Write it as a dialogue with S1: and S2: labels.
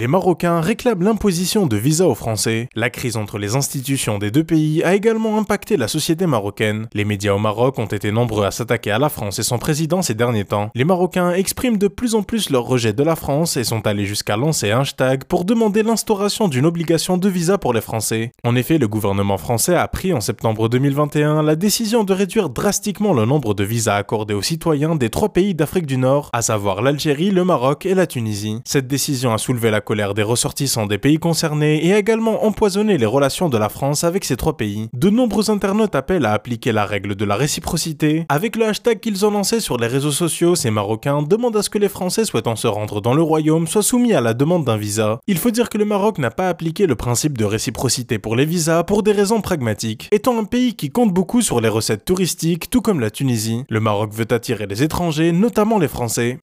S1: Les Marocains réclament l'imposition de visas aux Français. La crise entre les institutions des deux pays a également impacté la société marocaine. Les médias au Maroc ont été nombreux à s'attaquer à la France et son président ces derniers temps. Les Marocains expriment de plus en plus leur rejet de la France et sont allés jusqu'à lancer un hashtag pour demander l'instauration d'une obligation de visa pour les Français. En effet, le gouvernement français a pris en septembre 2021 la décision de réduire drastiquement le nombre de visas accordés aux citoyens des trois pays d'Afrique du Nord, à savoir l'Algérie, le Maroc et la Tunisie. Cette décision a soulevé la colère des ressortissants des pays concernés et a également empoisonné les relations de la France avec ces trois pays. De nombreux internautes appellent à appliquer la règle de la réciprocité. Avec le hashtag qu'ils ont lancé sur les réseaux sociaux, ces Marocains demandent à ce que les Français souhaitant se rendre dans le royaume soient soumis à la demande d'un visa. Il faut dire que le Maroc n'a pas appliqué le principe de réciprocité pour les visas pour des raisons pragmatiques. Étant un pays qui compte beaucoup sur les recettes touristiques, tout comme la Tunisie, le Maroc veut attirer les étrangers, notamment les Français.